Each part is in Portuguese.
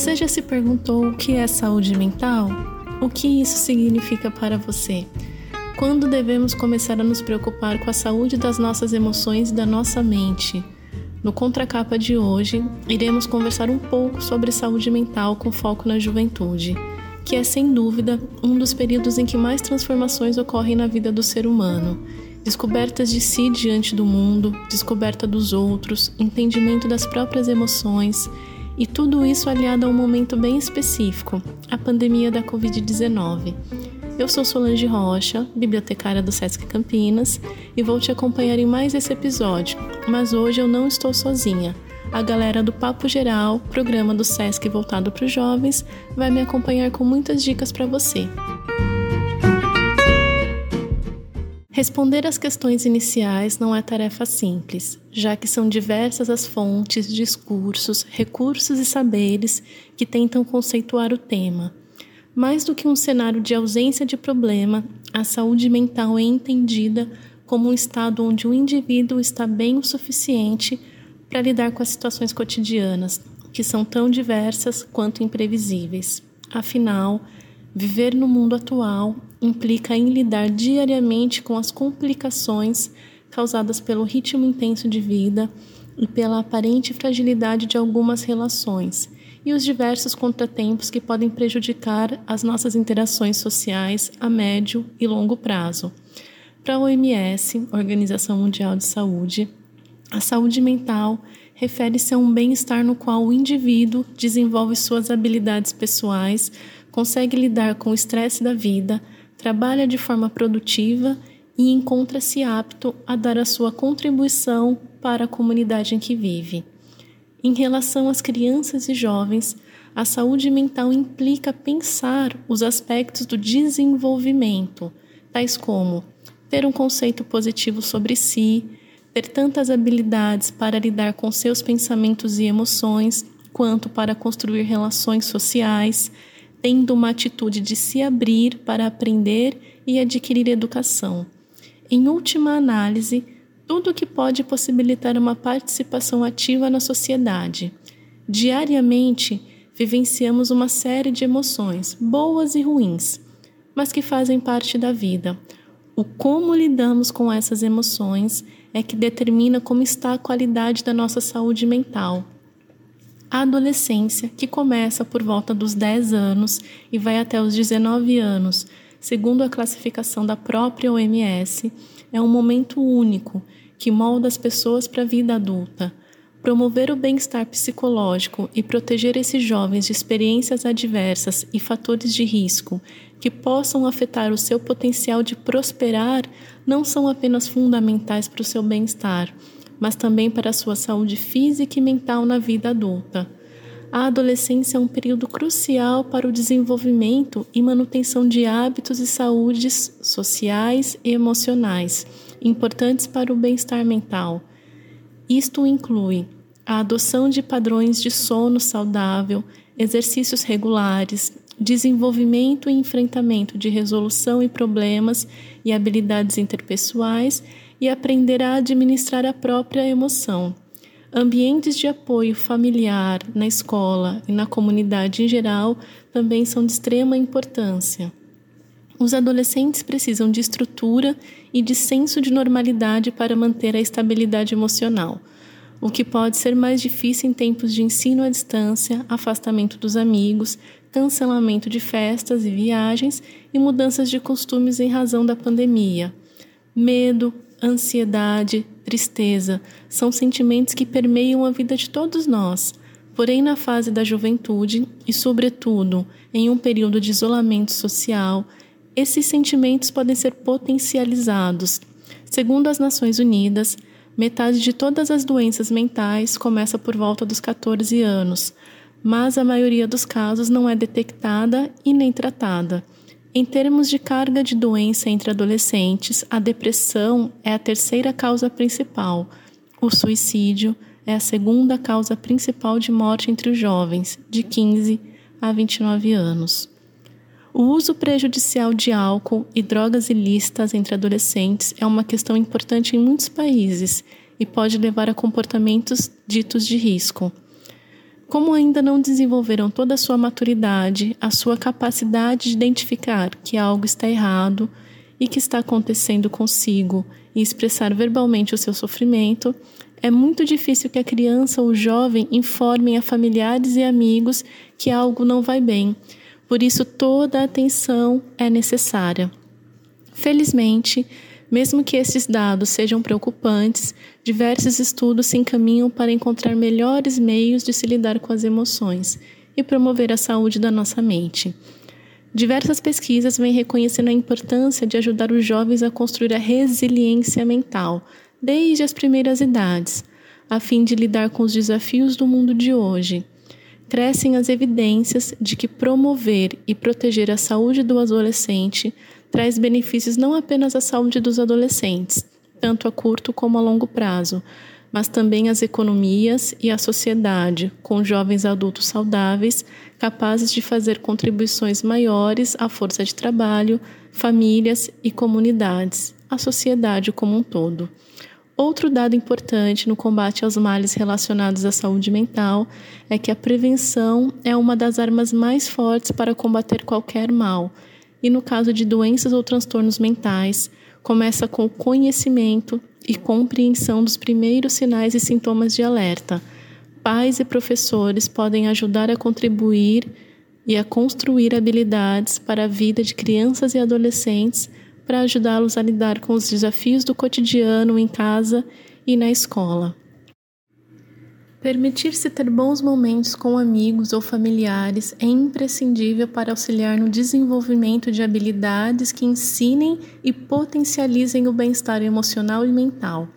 Você já se perguntou o que é saúde mental? O que isso significa para você? Quando devemos começar a nos preocupar com a saúde das nossas emoções e da nossa mente? No contracapa de hoje, iremos conversar um pouco sobre saúde mental com foco na juventude, que é sem dúvida um dos períodos em que mais transformações ocorrem na vida do ser humano. Descobertas de si diante do mundo, descoberta dos outros, entendimento das próprias emoções e tudo isso aliado a um momento bem específico, a pandemia da Covid-19. Eu sou Solange Rocha, bibliotecária do Sesc Campinas, e vou te acompanhar em mais esse episódio, mas hoje eu não estou sozinha. A galera do Papo Geral, programa do Sesc voltado para os jovens, vai me acompanhar com muitas dicas para você. Responder às questões iniciais não é tarefa simples, já que são diversas as fontes, discursos, recursos e saberes que tentam conceituar o tema. Mais do que um cenário de ausência de problema, a saúde mental é entendida como um estado onde o indivíduo está bem o suficiente para lidar com as situações cotidianas, que são tão diversas quanto imprevisíveis. Afinal, viver no mundo atual implica em lidar diariamente com as complicações causadas pelo ritmo intenso de vida e pela aparente fragilidade de algumas relações e os diversos contratempos que podem prejudicar as nossas interações sociais a médio e longo prazo. Para a OMS, Organização Mundial de Saúde, a saúde mental refere-se a um bem-estar no qual o indivíduo desenvolve suas habilidades pessoais, consegue lidar com o estresse da vida, trabalha de forma produtiva e encontra-se apto a dar a sua contribuição para a comunidade em que vive. Em relação às crianças e jovens, a saúde mental implica pensar os aspectos do desenvolvimento, tais como ter um conceito positivo sobre si, ter tantas habilidades para lidar com seus pensamentos e emoções, quanto para construir relações sociais, tendo uma atitude de se abrir para aprender e adquirir educação. Em última análise, tudo o que pode possibilitar uma participação ativa na sociedade. Diariamente, vivenciamos uma série de emoções, boas e ruins, mas que fazem parte da vida. O como lidamos com essas emoções é que determina como está a qualidade da nossa saúde mental a adolescência, que começa por volta dos 10 anos e vai até os 19 anos, segundo a classificação da própria OMS, é um momento único que molda as pessoas para a vida adulta. Promover o bem-estar psicológico e proteger esses jovens de experiências adversas e fatores de risco que possam afetar o seu potencial de prosperar não são apenas fundamentais para o seu bem-estar, mas também para a sua saúde física e mental na vida adulta. A adolescência é um período crucial para o desenvolvimento e manutenção de hábitos e saúdes sociais e emocionais, importantes para o bem-estar mental. Isto inclui a adoção de padrões de sono saudável, exercícios regulares, desenvolvimento e enfrentamento de resolução e problemas e habilidades interpessoais e aprender a administrar a própria emoção. Ambientes de apoio familiar, na escola e na comunidade em geral também são de extrema importância. Os adolescentes precisam de estrutura e de senso de normalidade para manter a estabilidade emocional, o que pode ser mais difícil em tempos de ensino à distância, afastamento dos amigos, cancelamento de festas e viagens e mudanças de costumes em razão da pandemia. Medo, ansiedade, tristeza são sentimentos que permeiam a vida de todos nós. Porém, na fase da juventude e, sobretudo, em um período de isolamento social, esses sentimentos podem ser potencializados. Segundo as Nações Unidas, metade de todas as doenças mentais começa por volta dos 14 anos, mas a maioria dos casos não é detectada e nem tratada. Em termos de carga de doença entre adolescentes, a depressão é a terceira causa principal. O suicídio é a segunda causa principal de morte entre os jovens, de 15 a 29 anos. O uso prejudicial de álcool e drogas ilícitas entre adolescentes é uma questão importante em muitos países e pode levar a comportamentos ditos de risco. Como ainda não desenvolveram toda a sua maturidade, a sua capacidade de identificar que algo está errado e que está acontecendo consigo e expressar verbalmente o seu sofrimento, é muito difícil que a criança ou o jovem informem a familiares e amigos que algo não vai bem. Por isso, toda a atenção é necessária. Felizmente, mesmo que esses dados sejam preocupantes, diversos estudos se encaminham para encontrar melhores meios de se lidar com as emoções e promover a saúde da nossa mente. Diversas pesquisas vêm reconhecendo a importância de ajudar os jovens a construir a resiliência mental desde as primeiras idades, a fim de lidar com os desafios do mundo de hoje. Crescem as evidências de que promover e proteger a saúde do adolescente traz benefícios não apenas à saúde dos adolescentes, tanto a curto como a longo prazo, mas também às economias e à sociedade, com jovens adultos saudáveis, capazes de fazer contribuições maiores à força de trabalho, famílias e comunidades, à sociedade como um todo. Outro dado importante no combate aos males relacionados à saúde mental é que a prevenção é uma das armas mais fortes para combater qualquer mal e no caso de doenças ou transtornos mentais, começa com o conhecimento e compreensão dos primeiros sinais e sintomas de alerta. Pais e professores podem ajudar a contribuir e a construir habilidades para a vida de crianças e adolescentes para ajudá-los a lidar com os desafios do cotidiano em casa e na escola. Permitir-se ter bons momentos com amigos ou familiares é imprescindível para auxiliar no desenvolvimento de habilidades que ensinem e potencializem o bem-estar emocional e mental.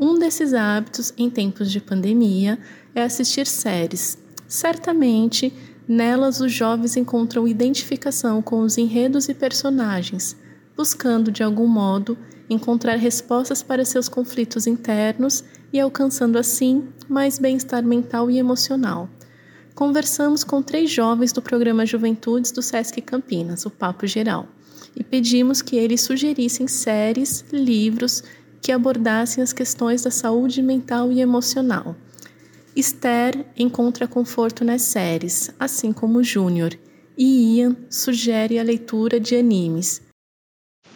Um desses hábitos, em tempos de pandemia, é assistir séries. Certamente, nelas os jovens encontram identificação com os enredos e personagens, buscando, de algum modo, encontrar respostas para seus conflitos internos e alcançando assim mais bem-estar mental e emocional. Conversamos com três jovens do programa Juventudes do SESC Campinas, o Papo Geral, e pedimos que eles sugerissem séries, livros que abordassem as questões da saúde mental e emocional. Esther encontra conforto nas séries, assim como Júnior, e Ian sugere a leitura de animes.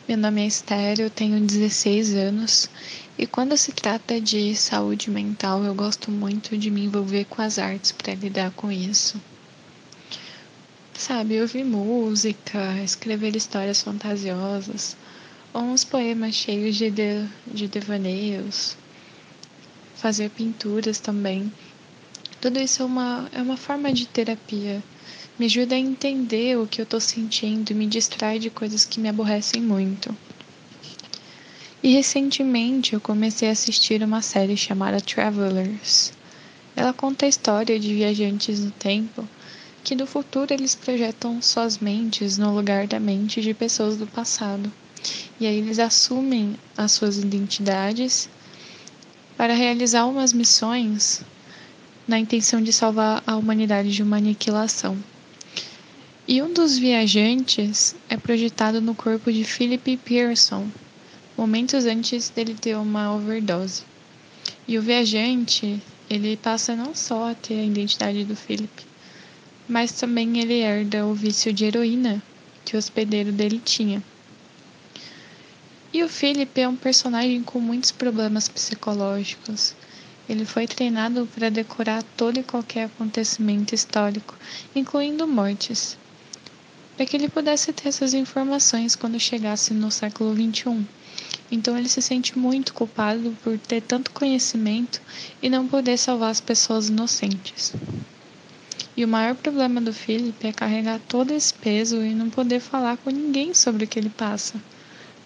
Meu nome é Esther, eu tenho 16 anos e quando se trata de saúde mental, eu gosto muito de me envolver com as artes para lidar com isso. Sabe, ouvir música, escrever histórias fantasiosas, ou uns poemas cheios de, de, de devaneios, fazer pinturas também. Tudo isso é uma, é uma forma de terapia me ajuda a entender o que eu estou sentindo e me distrai de coisas que me aborrecem muito. E recentemente eu comecei a assistir uma série chamada Travelers. Ela conta a história de viajantes no tempo que no futuro eles projetam suas mentes no lugar da mente de pessoas do passado. E aí eles assumem as suas identidades para realizar umas missões na intenção de salvar a humanidade de uma aniquilação. E um dos viajantes é projetado no corpo de Philip Pearson, momentos antes dele ter uma overdose. E o viajante, ele passa não só a ter a identidade do Philip, mas também ele herda o vício de heroína que o hospedeiro dele tinha. E o Philip é um personagem com muitos problemas psicológicos. Ele foi treinado para decorar todo e qualquer acontecimento histórico, incluindo mortes para que ele pudesse ter essas informações quando chegasse no século XXI. Então ele se sente muito culpado por ter tanto conhecimento e não poder salvar as pessoas inocentes. E o maior problema do Philip é carregar todo esse peso e não poder falar com ninguém sobre o que ele passa.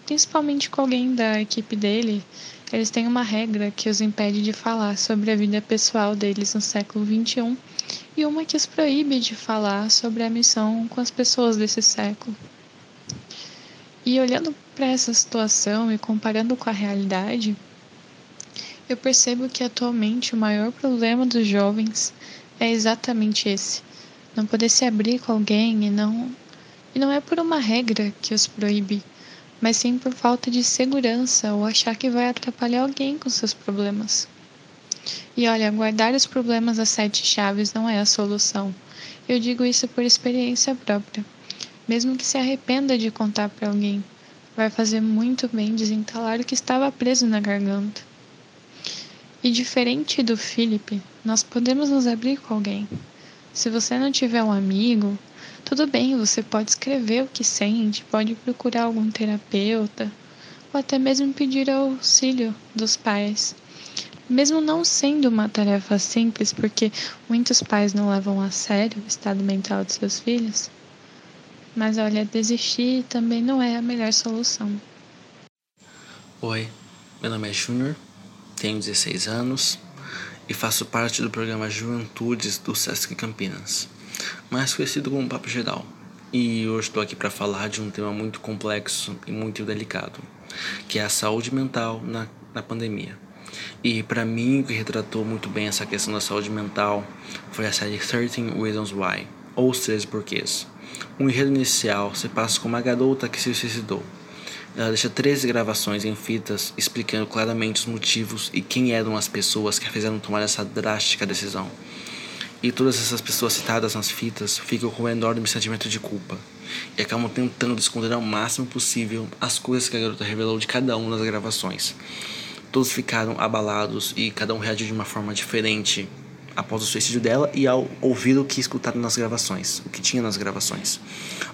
Principalmente com alguém da equipe dele, eles têm uma regra que os impede de falar sobre a vida pessoal deles no século XXI e uma que os proíbe de falar sobre a missão com as pessoas desse século. E olhando para essa situação e comparando com a realidade, eu percebo que atualmente o maior problema dos jovens é exatamente esse: não poder se abrir com alguém e não e não é por uma regra que os proíbe, mas sim por falta de segurança ou achar que vai atrapalhar alguém com seus problemas. E olha, guardar os problemas às sete chaves não é a solução. Eu digo isso por experiência própria. Mesmo que se arrependa de contar para alguém, vai fazer muito bem desentalar o que estava preso na garganta. E diferente do Felipe, nós podemos nos abrir com alguém. Se você não tiver um amigo, tudo bem, você pode escrever o que sente, pode procurar algum terapeuta, ou até mesmo pedir auxílio dos pais. Mesmo não sendo uma tarefa simples, porque muitos pais não levam a sério o estado mental de seus filhos, mas olha, desistir também não é a melhor solução. Oi, meu nome é Júnior, tenho 16 anos e faço parte do programa Juventudes do Sesc Campinas, mais conhecido como Papo Geral. E hoje estou aqui para falar de um tema muito complexo e muito delicado, que é a saúde mental na, na pandemia. E para mim, o que retratou muito bem essa questão da saúde mental foi a série 13 Reasons Why, ou 13 Porquês. Um enredo inicial se passa com uma garota que se suicidou. Ela deixa 13 gravações em fitas explicando claramente os motivos e quem eram as pessoas que a fizeram tomar essa drástica decisão. E todas essas pessoas citadas nas fitas ficam com um enorme sentimento de culpa e acabam tentando esconder ao máximo possível as coisas que a garota revelou de cada uma das gravações. Todos ficaram abalados e cada um reagiu de uma forma diferente após o suicídio dela e ao ouvir o que escutaram nas gravações, o que tinha nas gravações.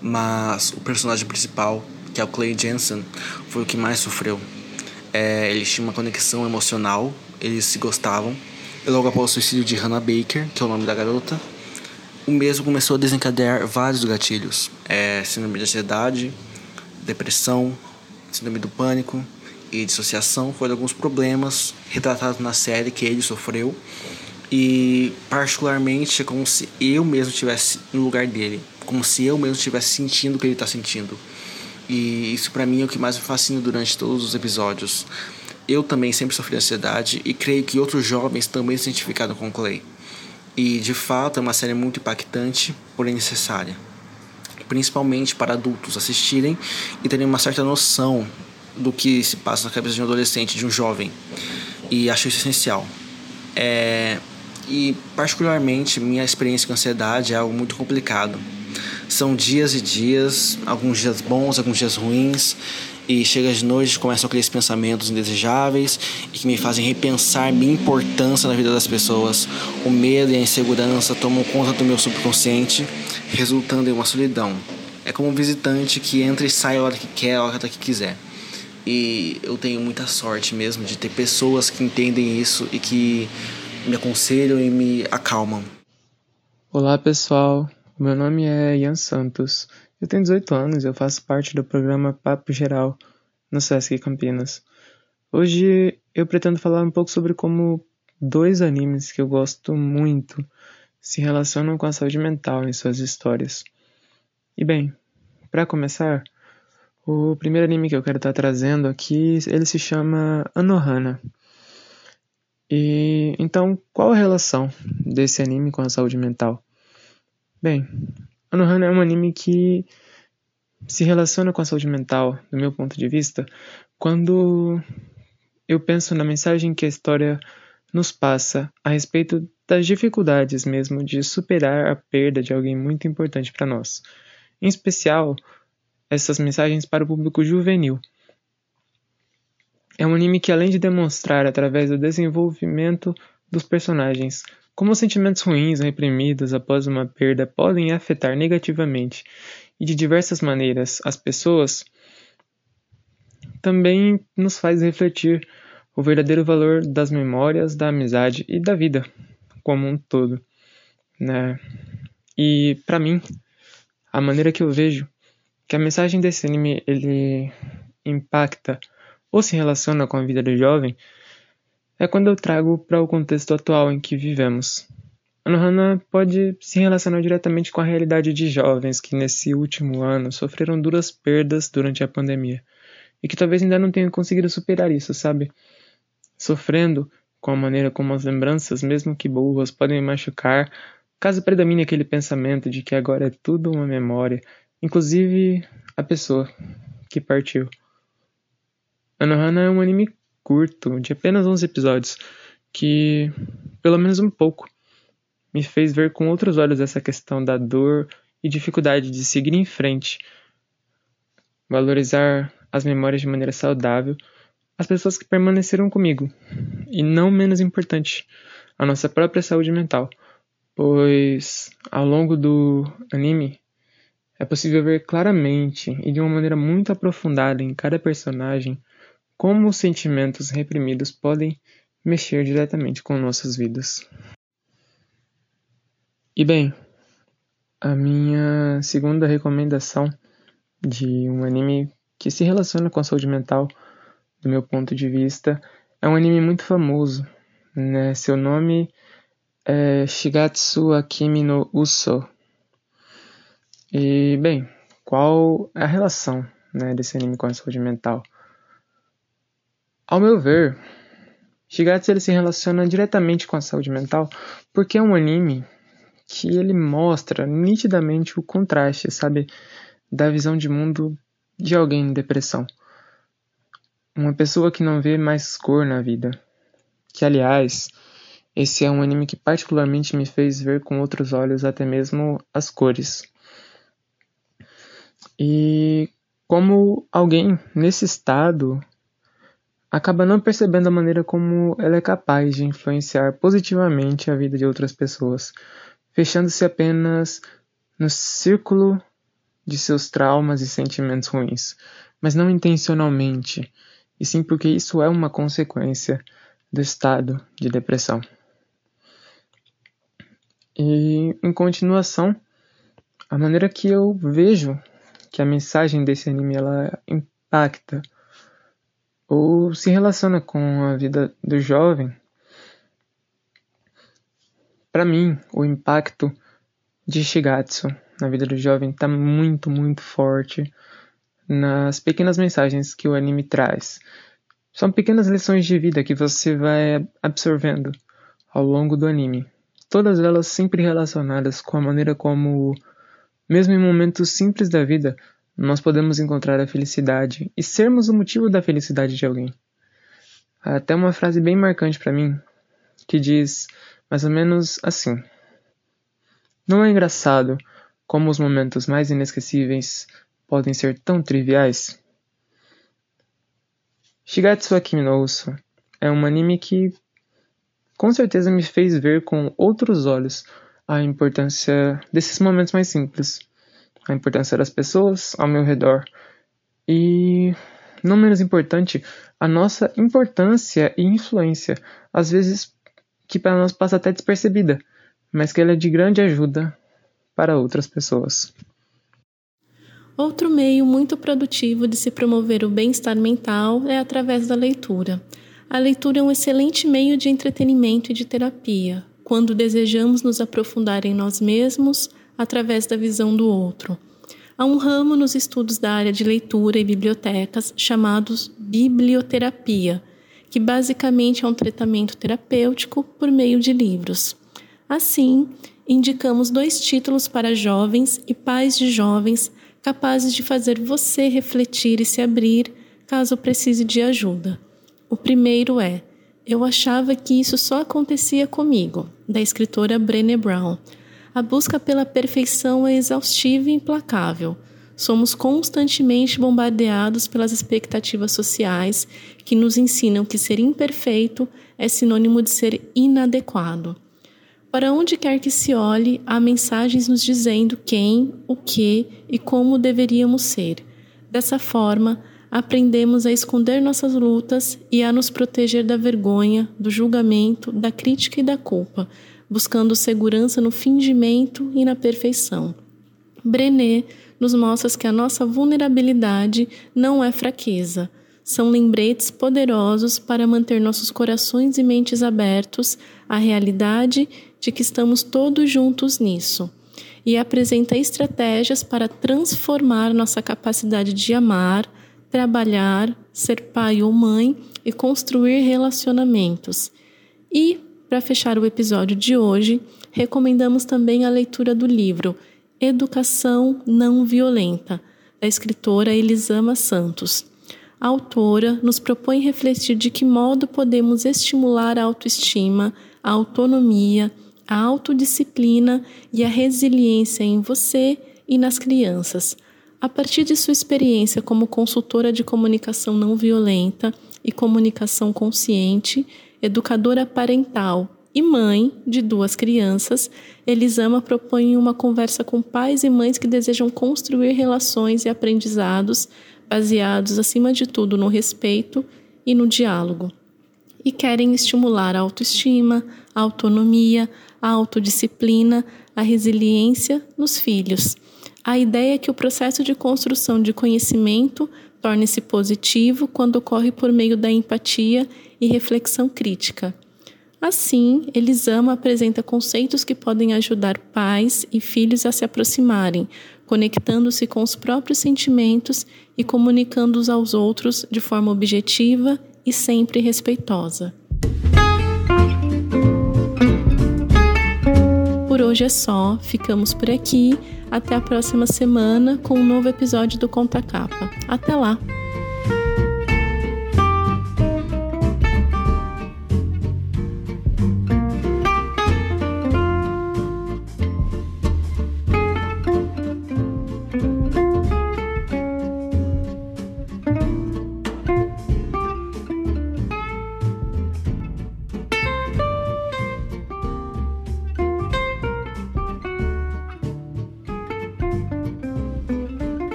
Mas o personagem principal, que é o Clay Jensen, foi o que mais sofreu. É, eles tinham uma conexão emocional, eles se gostavam. E logo após o suicídio de Hannah Baker, que é o nome da garota, o mesmo começou a desencadear vários gatilhos: é, síndrome de ansiedade, depressão, síndrome do pânico e dissociação foram alguns problemas retratados na série que ele sofreu e particularmente é como se eu mesmo estivesse no lugar dele, como se eu mesmo estivesse sentindo o que ele está sentindo. E isso para mim é o que mais me fascina durante todos os episódios. Eu também sempre sofri ansiedade e creio que outros jovens também se identificaram com Clay. E de fato é uma série muito impactante, porém necessária. Principalmente para adultos assistirem e terem uma certa noção do que se passa na cabeça de um adolescente, de um jovem. E acho isso essencial. É, e, particularmente, minha experiência com ansiedade é algo muito complicado. São dias e dias, alguns dias bons, alguns dias ruins, e chega de noite começam aqueles pensamentos indesejáveis e que me fazem repensar minha importância na vida das pessoas. O medo e a insegurança tomam conta do meu subconsciente, resultando em uma solidão. É como um visitante que entra e sai a hora que quer, a hora que quiser. E eu tenho muita sorte mesmo de ter pessoas que entendem isso e que me aconselham e me acalmam. Olá pessoal, meu nome é Ian Santos. Eu tenho 18 anos e eu faço parte do programa Papo Geral no Sesc Campinas. Hoje eu pretendo falar um pouco sobre como dois animes que eu gosto muito se relacionam com a saúde mental em suas histórias. E bem, para começar, o primeiro anime que eu quero estar trazendo aqui, ele se chama Anohana. E então, qual a relação desse anime com a saúde mental? Bem, Anohana é um anime que se relaciona com a saúde mental, do meu ponto de vista, quando eu penso na mensagem que a história nos passa a respeito das dificuldades mesmo de superar a perda de alguém muito importante para nós. Em especial, essas mensagens para o público juvenil, é um anime que, além de demonstrar através do desenvolvimento dos personagens como sentimentos ruins reprimidos após uma perda podem afetar negativamente e de diversas maneiras as pessoas, também nos faz refletir o verdadeiro valor das memórias, da amizade e da vida como um todo, né? E para mim, a maneira que eu vejo que a mensagem desse anime ele impacta ou se relaciona com a vida do jovem é quando eu trago para o contexto atual em que vivemos. Anohana pode se relacionar diretamente com a realidade de jovens que nesse último ano sofreram duras perdas durante a pandemia e que talvez ainda não tenham conseguido superar isso, sabe? Sofrendo com a maneira como as lembranças, mesmo que boas, podem machucar, caso predomine aquele pensamento de que agora é tudo uma memória, inclusive a pessoa que partiu. Anohana é um anime curto, de apenas 11 episódios, que pelo menos um pouco, me fez ver com outros olhos essa questão da dor e dificuldade de seguir em frente, valorizar as memórias de maneira saudável, as pessoas que permaneceram comigo, e não menos importante, a nossa própria saúde mental, pois ao longo do anime é possível ver claramente e de uma maneira muito aprofundada em cada personagem como os sentimentos reprimidos podem mexer diretamente com nossas vidas. E bem, a minha segunda recomendação de um anime que se relaciona com a saúde mental, do meu ponto de vista, é um anime muito famoso. Né? Seu nome é Shigatsu Akimi no Uso. E, bem, qual é a relação né, desse anime com a saúde mental? Ao meu ver, Shigatsu ele se relaciona diretamente com a saúde mental porque é um anime que ele mostra nitidamente o contraste, sabe, da visão de mundo de alguém em depressão. Uma pessoa que não vê mais cor na vida. Que, aliás, esse é um anime que particularmente me fez ver com outros olhos até mesmo as cores. E como alguém nesse estado acaba não percebendo a maneira como ela é capaz de influenciar positivamente a vida de outras pessoas, fechando-se apenas no círculo de seus traumas e sentimentos ruins, mas não intencionalmente, e sim porque isso é uma consequência do estado de depressão. E em continuação, a maneira que eu vejo que a mensagem desse anime ela impacta ou se relaciona com a vida do jovem para mim, o impacto de Shigatsu na vida do jovem está muito, muito forte nas pequenas mensagens que o anime traz. São pequenas lições de vida que você vai absorvendo ao longo do anime. Todas elas sempre relacionadas com a maneira como, mesmo em momentos simples da vida, nós podemos encontrar a felicidade e sermos o motivo da felicidade de alguém. Há até uma frase bem marcante para mim que diz: mais ou menos assim. Não é engraçado como os momentos mais inesquecíveis podem ser tão triviais? Shigatsu Akimi no Uso é um anime que com certeza me fez ver com outros olhos a importância desses momentos mais simples, a importância das pessoas ao meu redor e, não menos importante, a nossa importância e influência, às vezes que para nós passa até despercebida, mas que ela é de grande ajuda para outras pessoas. Outro meio muito produtivo de se promover o bem-estar mental é através da leitura. A leitura é um excelente meio de entretenimento e de terapia, quando desejamos nos aprofundar em nós mesmos através da visão do outro. Há um ramo nos estudos da área de leitura e bibliotecas chamados biblioterapia, que basicamente é um tratamento terapêutico por meio de livros. Assim, indicamos dois títulos para jovens e pais de jovens capazes de fazer você refletir e se abrir caso precise de ajuda. O primeiro é Eu achava que isso só acontecia comigo, da escritora Brené Brown. A busca pela perfeição é exaustiva e implacável somos constantemente bombardeados pelas expectativas sociais que nos ensinam que ser imperfeito é sinônimo de ser inadequado. Para onde quer que se olhe, há mensagens nos dizendo quem, o que e como deveríamos ser. Dessa forma, aprendemos a esconder nossas lutas e a nos proteger da vergonha, do julgamento, da crítica e da culpa, buscando segurança no fingimento e na perfeição. Brené nos mostra que a nossa vulnerabilidade não é fraqueza. São lembretes poderosos para manter nossos corações e mentes abertos à realidade de que estamos todos juntos nisso. E apresenta estratégias para transformar nossa capacidade de amar, trabalhar, ser pai ou mãe e construir relacionamentos. E, para fechar o episódio de hoje, recomendamos também a leitura do livro Educação Não Violenta, da escritora Elisama Santos. A autora nos propõe refletir de que modo podemos estimular a autoestima, a autonomia, a autodisciplina e a resiliência em você e nas crianças. A partir de sua experiência como consultora de comunicação não violenta e comunicação consciente, educadora parental e mãe de duas crianças, Elisama propõe uma conversa com pais e mães que desejam construir relações e aprendizados baseados, acima de tudo, no respeito e no diálogo. E querem estimular a autoestima, a autonomia, a autodisciplina, a resiliência nos filhos. A ideia é que o processo de construção de conhecimento torne-se positivo quando ocorre por meio da empatia e reflexão crítica. Assim, Elisama apresenta conceitos que podem ajudar pais e filhos a se aproximarem, conectando-se com os próprios sentimentos e comunicando-os aos outros de forma objetiva e sempre respeitosa. Por hoje é só, ficamos por aqui. Até a próxima semana com um novo episódio do Conta Capa. Até lá!